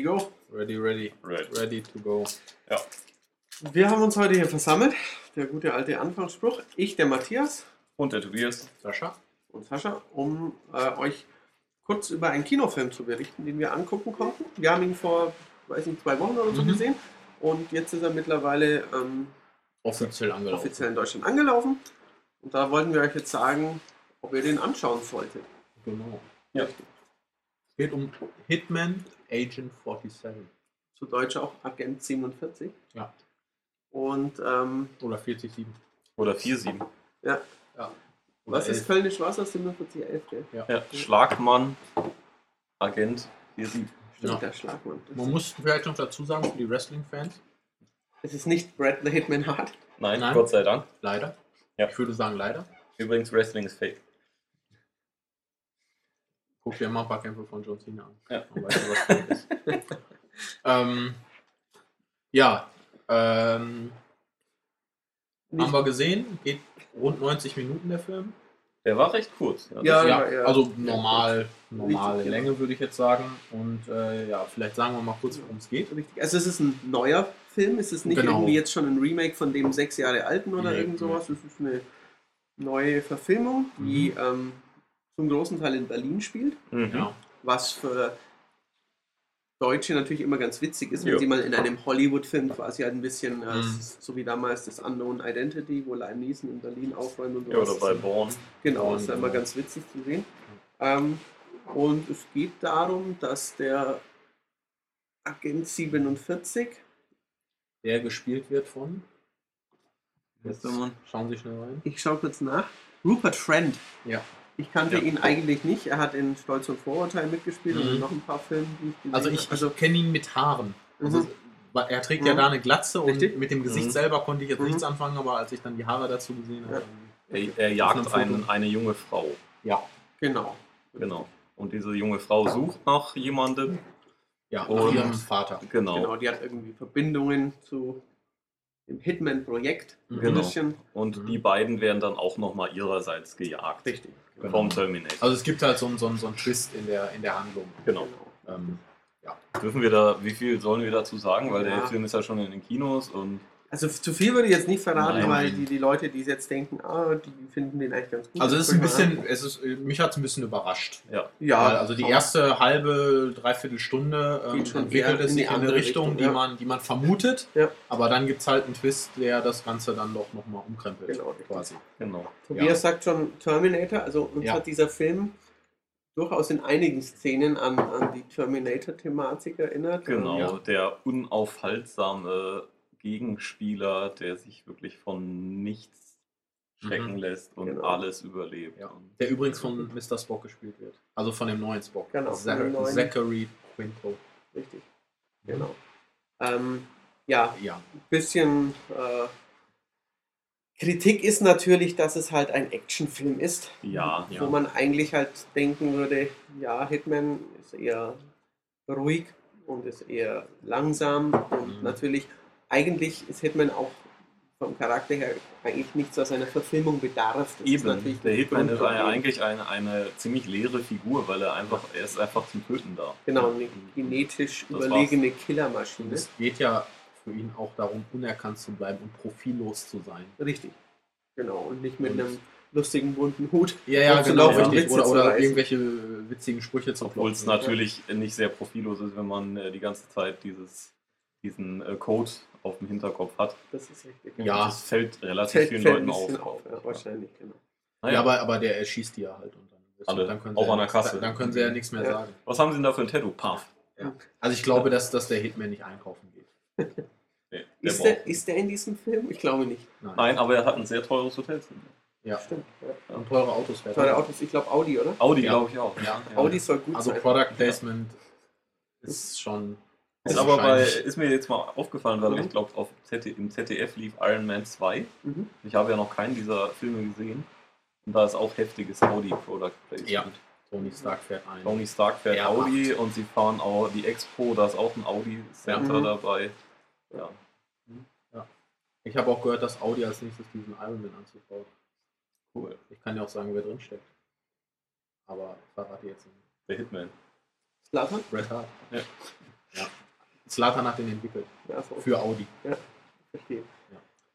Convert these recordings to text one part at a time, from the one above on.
Ready, go. Ready, ready. Right. Ready to go. Wir haben uns heute hier versammelt. Der gute alte Anfangsspruch. Ich, der Matthias Und der Tobias. Sascha? und Sascha, um äh, euch kurz über einen Kinofilm zu berichten, den wir angucken konnten. Wir haben ihn vor, weiß nicht, zwei Wochen oder so Mhm. gesehen. Und jetzt ist er mittlerweile ähm, Offiziell angelaufen. offiziell in Deutschland angelaufen. Und da wollten wir euch jetzt sagen, ob ihr den anschauen solltet. Genau. Ja. Es geht um Hitman Agent 47. Zu Deutsch auch Agent 47. Ja. Und ähm, Oder 47. Oder 4-7. ja, Ja. was ist Kölnisch Wasser? 4711, gell? Ja. Schlagmann, Agent 4-7. Stimmt, Ja. der Schlagmann. Das Man muss vielleicht noch dazu sagen, für die Wrestling-Fans, es ist nicht Brad the Hitman Hart. Nein, Nein. Gott sei Dank. leider. Ja. Ich würde sagen, leider. Übrigens, Wrestling ist fake. Guck dir mal ein paar Kämpfe von John Cena an. Ja. Dann weißt du, was ist. ähm, ja, ähm, haben wir gesehen. Geht rund 90 Minuten der Film. Der war recht kurz. Ja, ja, ja, ja. also normal, normale Richtig, ja. Länge würde ich jetzt sagen. Und äh, ja, vielleicht sagen wir mal kurz, worum es geht. Richtig. Also es ist ein neuer Film, es ist nicht Genau. irgendwie jetzt schon ein Remake von dem sechs Jahre alten oder Nee, irgend sowas. Es ist eine neue Verfilmung, die Mhm. ähm, zum großen Teil in Berlin spielt, Mhm. Was für Deutsche natürlich immer ganz witzig ist, wenn Ja. sie mal in einem Hollywood-Film quasi halt ein bisschen, äh, Mhm. so wie damals das Unknown Identity, wo Liam Neeson in Berlin aufräumt und Ja, oder bei Born. Genau, Und, ist ja immer ganz witzig zu sehen. Ähm, und es geht darum, dass der Agent 47, der gespielt wird von. Jetzt. Schauen Sie schnell rein. ich schaue kurz nach, Rupert Friend. Ja. Ich kannte Ja. ihn eigentlich nicht. Er hat in Stolz und Vorurteil mitgespielt und Mhm. in noch ein paar Filmen, die ich gesehen Also ich, ich kenne ihn mit Haaren. Also, Mhm. er trägt ja Mhm. da eine Glatze und Richtig. mit dem Gesicht Mhm. selber konnte ich jetzt Mhm. nichts anfangen, aber als ich dann die Haare dazu gesehen habe, Ja. Er, er jagt einen, eine junge Frau. ja, Genau. Genau. Und diese junge Frau sucht nach jemandem. ja, Und- ihrem Vater. Genau. Genau, die hat irgendwie Verbindungen zu dem Hitman-Projekt. Ein Genau. bisschen. Und Mhm. die beiden werden dann auch nochmal ihrerseits gejagt. Richtig. Genau. Vom Terminator. Also es gibt halt so, einen- so, einen- so einen Twist in der, in der Handlung. genau. Ähm, Dürfen wir da, wie viel sollen wir dazu sagen? Weil Ja. der Film ist ja schon in den Kinos und Also zu viel würde ich jetzt nicht verraten, Nein. weil die, die Leute, die jetzt denken, ah, die finden den eigentlich ganz gut. also es ist ein bisschen, es ist, mich hat es ein bisschen überrascht. ja. an. Ja, Weil also die aber- erste halbe, dreiviertel Stunde ähm, entwickelt es in die sich in eine Richtung, Richtung, die, ja. man, die man vermutet. Ja. Aber dann gibt es halt einen Twist, der das Ganze dann doch nochmal umkrempelt. Genau, quasi. Genau. Tobias Ja. sagt schon Terminator, also uns Ja. hat dieser Film durchaus in einigen Szenen an, an die Terminator-Thematik erinnert. Genau. Ja. Der unaufhaltsame Gegenspieler, der sich wirklich von nichts schrecken Mhm. lässt und Genau. alles überlebt. Ja. Der übrigens von Mr. Spock gespielt wird. Also von dem neuen Spock. Genau, Zach- neuen. Zachary Quinto. Richtig, genau. Ähm, ja, Ja. ein bisschen äh, Kritik ist natürlich, dass es halt ein Actionfilm ist, Ja, Ja. wo man eigentlich halt denken würde, ja, Hitman ist eher ruhig und ist eher langsam und Mhm. natürlich, eigentlich ist Hitman auch vom Charakter her eigentlich nichts, was einer Verfilmung bedarf. Das ist eben. natürlich Der Hitman ist Grundproblem. eigentlich eine, eine ziemlich leere Figur, weil er einfach, er ist einfach zum Töten da. Genau, eine genetisch Das überlegene Und Killermaschine. es geht ja für ihn auch darum, unerkannt zu bleiben und profillos zu sein. Richtig. Genau, und nicht mit Und- einem lustigen bunten Hut. Ja, und richtig. Witze Oder, oder irgendwelche witzigen Sprüche zu Obwohl es natürlich nicht sehr profillos ist, wenn man äh, die ganze Zeit dieses, diesen äh, Code auf dem Hinterkopf hat. Das ist richtig. Ja. Das fällt relativ fällt, vielen fällt Leuten auf. auf. Ja, wahrscheinlich, genau. Naja. Ja, aber, aber der erschießt die ja halt. Und dann, Alle, dann können auch sie an ja der nichts- Kasse. Dann können sie ja nichts mehr Ja. sagen. Was haben sie denn da für ein Tattoo? Puff. Also ich glaube, dass, dass der Hitman nicht einkaufen geht. Nee, der Ist der, ist der in diesem Film? Ich glaube nicht. Nein, aber er hat ein sehr teures Hotelzimmer. Ja. Stimmt. Ja. Und teure Autos fährt Teure. Autos, ich glaube Audi, oder? Audi, Ja. glaube ich auch. Ja. Audi soll gut Also sein. Product Placement ist schon. Ist aber bei, ist mir jetzt mal aufgefallen, weil Mhm. ich glaube, im ZDF lief Iron Man 2. Mhm. Ich habe ja noch keinen dieser Filme gesehen. Und da ist auch heftiges Audi Product Placement. Ja. Tony Stark fährt ein. Tony Stark fährt R8. Audi und sie fahren auch die Expo, da ist auch ein Audi Center Mhm. dabei. Ja. Ich habe auch gehört, dass Audi als nächstes diesen Ironman Anzug baut. Cool. Ich kann ja auch sagen, wer drin steckt. Aber verrate jetzt nicht. Der Hitman. Zlatan? Red Hart. Ja. Slatan hat den entwickelt. Ja, so, Für Audi. verstehe.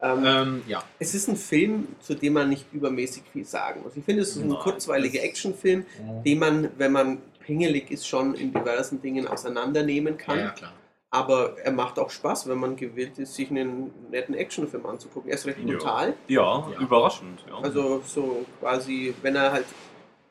Ähm, Ähm, ja. Es ist ein Film, zu dem man nicht übermäßig viel sagen muss. Ich finde, es ist ein Nein, kurzweiliger Actionfilm, den man, wenn man pingelig ist, schon in diversen Dingen auseinandernehmen Ja, kann. ja, klar. Aber er macht auch Spaß, wenn man gewillt ist, sich einen netten Actionfilm anzugucken. Er ist recht Ja. brutal. Ja, Ja. überraschend. Ja. Also so quasi, wenn er halt,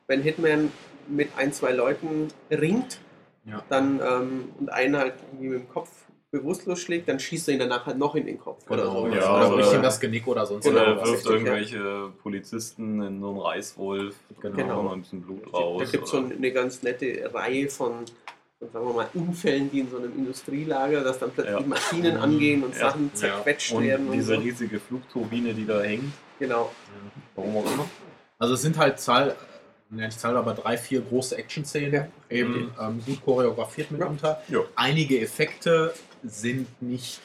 wenn Hitman mit ein, zwei Leuten ringt, Ja. dann ähm, und einen halt irgendwie mit dem Kopf bewusstlos schlägt, dann schießt er ihn danach halt noch in den Kopf oder Genau. so. Ja, oder oder- bricht ihm das Genick oder sonst Genau, Oder irgendwas. wirft richtig, ja. irgendwelche Polizisten in so einen Reißwolf. Genau. Genau. Mal ein bisschen Blut raus. Da gibt es so oder- eine ganz nette Reihe von, sagen wir mal, Unfällen, die in so einem Industrielager, dass dann plötzlich Ja. Maschinen angehen und Ja. Sachen Ja. zerquetscht werden und und diese so. riesige Flugturbine, die da hängt. Genau. Warum auch immer. Also es sind halt Zahl, ja, nicht Zahl, aber drei, vier große Action-Szenen, Ja. eben ähm, gut choreografiert mitunter. Ja. Einige Effekte sind nicht,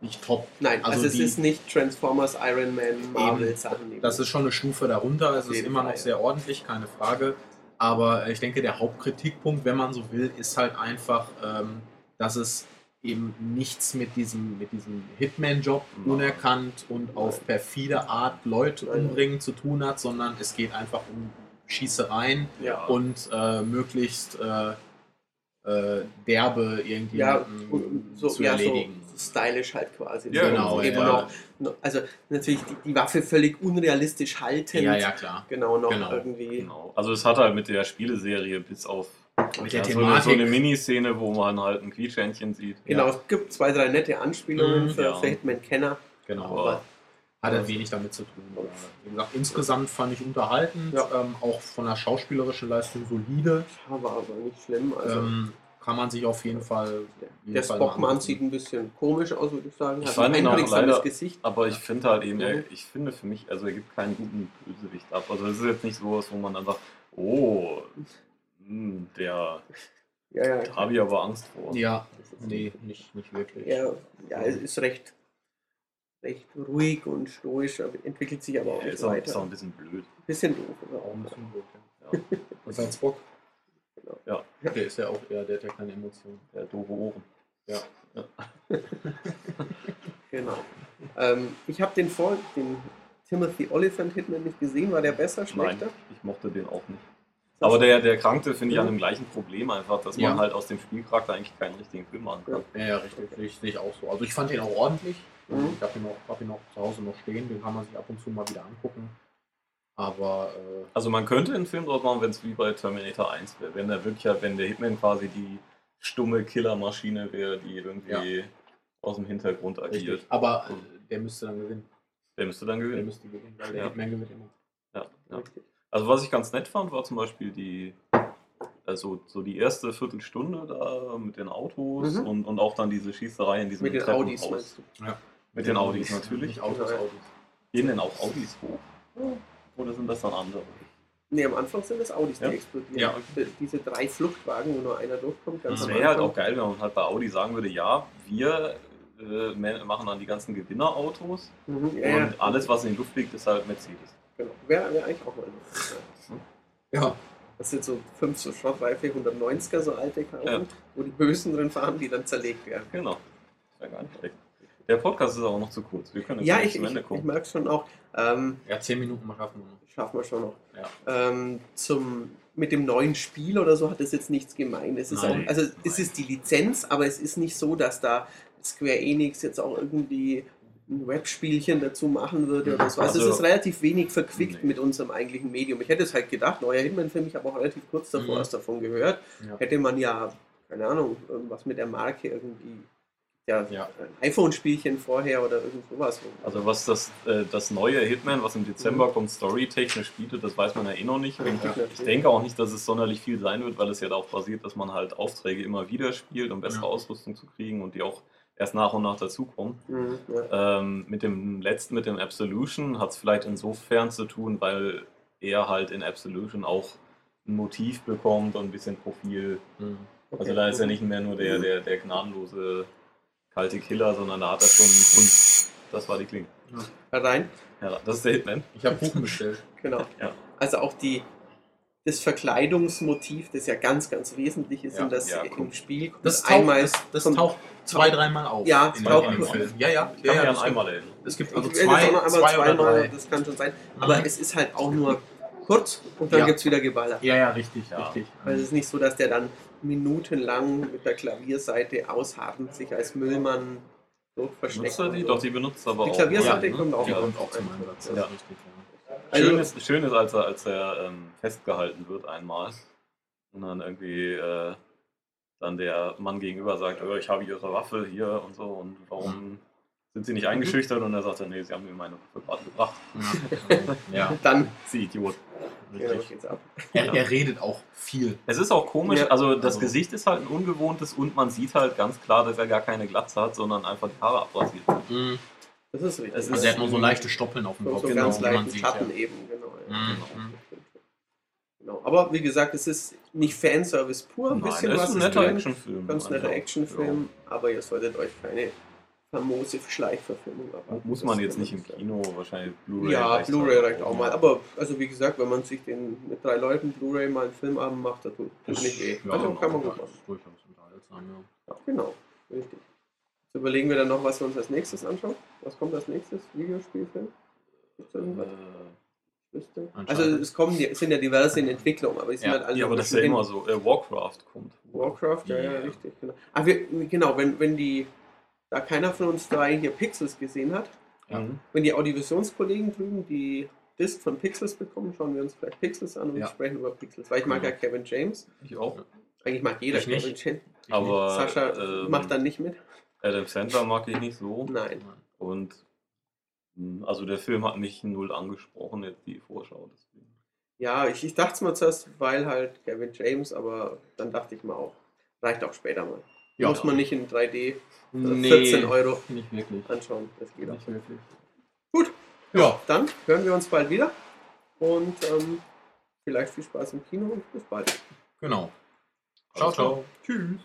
nicht top. Nein, also, Also es die- ist nicht Transformers, Iron Man, Marvel Sachen. Das ist schon eine Stufe darunter. Es ist immer noch sehr ordentlich, keine Frage. Aber ich denke, der Hauptkritikpunkt, wenn man so will, ist halt einfach, ähm, dass es eben nichts mit diesem, mit diesem Hitman-Job unerkannt und auf perfide Art Leute umbringen zu tun hat, sondern es geht einfach um Schießereien Ja. und äh, möglichst äh, äh, derbe irgendwie ja, so, zu ja, so stylisch halt quasi. Ja, genau, Eben ja. noch, also natürlich die, die Waffe völlig unrealistisch haltend. Ja, ja, klar. Genau, noch Genau. irgendwie. Genau. Also es hat halt mit der Spieleserie bis auf Mit der so, eine, so eine Miniszene, wo man halt ein Quietschhändchen sieht. Genau, Ja. es gibt zwei, drei nette Anspielungen Mhm, für, ja. für Hitman-Kenner. Genau. Aber Hat halt wenig damit zu tun. Wie gesagt, insgesamt fand ich unterhaltend, Ja. ähm, auch von der schauspielerischen Leistung solide. Ja, war aber nicht schlimm. Also ähm, kann man sich auf jeden Fall. der, jeden der Fall Spockmann sieht ein bisschen komisch aus, würde ich sagen. Ich Hat fand ein ihn auch leider- Gesicht. Aber ich finde halt eben, er, ich finde für mich, also er gibt keinen guten Bösewicht ab. Also es ist jetzt nicht sowas, wo man dann sagt, oh, hm, der, Ja, ja. da habe ich aber Angst vor. Ja, nee, nicht, nicht wirklich. Ja, ja, es ist recht, recht ruhig und stoisch, aber entwickelt sich aber auch Er nicht ist auch, ist auch weiter. ein bisschen blöd. Bisschen doof. Aber Auch ein bisschen blöd, Ja. ja. Und sein Spock? Genau. Ja. Der ist ja auch eher, der hat ja keine Emotionen. Der hat doofe Ohren. Ja. Genau. Ähm, ich habe den vor, den Timothy Oliphant Hitman nicht gesehen. War der besser, Nein, schlechter? ich mochte den auch nicht. Aber der, der Krankte finde ich an dem gleichen Problem einfach, dass Ja. man halt aus dem Spielcharakter eigentlich keinen richtigen Film machen kann. Ja, ja richtig. Ich, sehe ich auch so. Also ich fand den auch ordentlich. Mhm. Ich habe ihn, hab ihn auch zu Hause noch stehen. Den kann man sich ab und zu mal wieder angucken. Aber äh, Also man könnte einen Film draus machen, wenn es wie bei Terminator 1 wäre. Wenn der wirklich, wenn der Hitman quasi die stumme Killermaschine wäre, die irgendwie aus dem Hintergrund agiert. richtig. Aber äh, der müsste dann gewinnen. Der müsste dann Der gewinnen. müsste gewinnen, weil der Ja. Hitman gewinnt immer. Ja, ja. Also was ich ganz nett fand, war zum Beispiel die, also so die erste Viertelstunde da mit den Autos Mhm. und, und auch dann diese Schießerei in diesem Mit den meinst du? Mit den Audis natürlich. Autos. Audis. Gehen denn auch Audis hoch? Oder sind das dann andere? Nee, am Anfang sind das Audis, die Ja? explodieren. Ja. Die- Diese drei Fluchtwagen, wo nur einer durchkommt, ganz Das wäre halt auch geil, wenn man halt bei Audi sagen würde, ja, wir äh, ma- machen dann die ganzen Gewinnerautos Mhm, ja, und alles, was in die Luft fliegt, ist halt Mercedes. genau. Wäre wär eigentlich auch mal lustig, ja. Ja, Das sind so fünf so schrottreife 190er, so alte Karren, Ja. wo die Bösen drin fahren, die dann zerlegt werden. Genau. Das wäre gar nicht schlecht. Der Podcast ist aber noch zu kurz. Wir können jetzt Ja, nicht ich, zum ich, Ende ich kommen. merke schon auch, ähm, ja, zehn Minuten schaffen wir noch. schaffen wir schon noch. Ja. Ähm, zum, mit dem neuen Spiel oder so hat das jetzt nichts gemeint. Es ist Nein, auch, also es nein. ist die Lizenz, aber es ist nicht so, dass da Square Enix jetzt auch irgendwie ein Webspielchen dazu machen würde oder so. Also, Also- es ist relativ wenig verquickt Nee. mit unserem eigentlichen Medium. Ich hätte es halt gedacht, neuer Hitman-Film, ich habe auch relativ kurz davor Mhm. erst davon gehört. Ja. Hätte man ja, keine Ahnung, irgendwas mit der Marke irgendwie, ja, Ja. ein iPhone-Spielchen vorher oder irgend sowas. Also was das, äh, das neue Hitman, was im Dezember kommt, storytechnisch bietet, das weiß man ja eh noch nicht. Richtig, Ich natürlich. denke auch nicht, dass es sonderlich viel sein wird, weil es ja darauf basiert, dass man halt Aufträge immer wieder spielt, um bessere Ja. Ausrüstung zu kriegen und die auch erst nach und nach dazukommen. Mhm, ja. Ähm, mit dem letzten, mit dem Absolution, hat es vielleicht insofern zu tun, weil er halt in Absolution auch ein Motiv bekommt und ein bisschen Profil. Mhm. Also Okay. da ist er nicht mehr nur der, der, der gnadenlose kalte Killer, sondern da hat er schon. Und das war die Klinge. Rein, Ja, das ist der Hitman. Ich habe Kuchen bestellt. genau. Ja. Also auch die, das Verkleidungsmotiv, das ja ganz, ganz wesentlich ist Ja, in das ja, im. Spiel. kommt Das taucht, einmal das, das kommt- taucht zwei, dreimal auf. Ja, es in taucht Film. Ja, ja. Ich ja, kann ja gibt- einmal erinnern. Es gibt also zwei, einmal zwei oder zweimal, drei. das kann schon sein. Aber Mhm. es ist halt auch nur kurz und dann Ja. gibt es wieder Geballer. Ja, ja, richtig, Ja. richtig. Weil es ist nicht so, dass der dann minutenlang mit der Klavierseite aushabend sich als Müllmann dort versteckt. Benutzt er die? so. Doch, die benutzt er aber Die auch. Klavierseite ne? kommt auch Die Ja. kommt auch zum Einsatz. Ja. richtig, ja. Also- Schön, ist, schön ist, als er, als er ähm, festgehalten wird einmal und dann irgendwie äh, dann der Mann gegenüber sagt, oh, ich habe ihre Waffe hier und so und warum sind sie nicht eingeschüchtert? Und er sagt dann, nee, sie haben mir meine Waffe gerade gebracht. Ja. ja, Dann Sie Idiot. Richtig. geht's ab. Er, er redet auch viel. Es ist auch komisch, Ja. also das Also- Gesicht ist halt ein ungewohntes und man sieht halt ganz klar, dass er gar keine Glatze hat, sondern einfach die Haare abrasiert sind. Das ist richtig. Es Also er hat nur so leichte Stoppeln auf dem Kopf, so genau, ganz wie man leichten sieht. Schatten Ja. eben, genau. ja. Mhm. Genau. genau. Aber wie gesagt, es ist nicht Fanservice pur, ein Nein, bisschen es was ist ein netter. Actionfilm. Ganz netter Also, Actionfilm, aber ihr solltet euch keine famose Schleichverfilmung erwarten. Muss man Das jetzt nicht im. Kino, wahrscheinlich Blu-ray. Ja, Blu-ray reicht auch mal. Aber also wie gesagt, wenn man sich den mit drei Leuten Blu-ray mal einen Filmabend macht, das tut tut nicht weh. Ja, also genau. kann man gut Das machen. durchaus unterhaltsam, ja. Ja, genau, richtig. Jetzt überlegen wir dann noch, was wir uns als nächstes anschauen. Was kommt als nächstes? Videospielfilm? Gibt's da irgendwas? Äh. Also es kommen, es sind ja diverse in Entwicklung, aber die sind Ja, halt alle ja, aber das ist ja immer so. Äh, Warcraft kommt. Warcraft, ja, ja, Ja. richtig, genau. Ah, wir, genau, wenn, wenn die, da keiner von uns drei hier Pixels gesehen hat, Ja. Mhm. wenn die Audivisionskollegen drüben die Disc von Pixels bekommen, schauen wir uns vielleicht Pixels an und Ja. sprechen über Pixels. Weil ich mag ja Kevin James. Ich auch. Eigentlich mag jeder Ich nicht. Kevin James. Ich Aber Sascha ähm, macht dann nicht mit. Adam Sandler mag ich nicht so. Nein. nicht. Und mh, also der Film hat mich null angesprochen, jetzt die Vorschau. Deswegen. Ja, ich, ich dachte es mal zuerst, weil halt Kevin James, aber dann dachte ich mal auch, reicht auch später mal. Ja. Muss man nicht in 3D für Nee, 14 Euro Nicht wirklich. anschauen. Das geht auch. Nicht wirklich. Gut. Ja, Dann hören wir uns bald wieder und ähm, vielleicht viel Spaß im Kino und bis bald. genau. Ciao, ciao. Tschüss.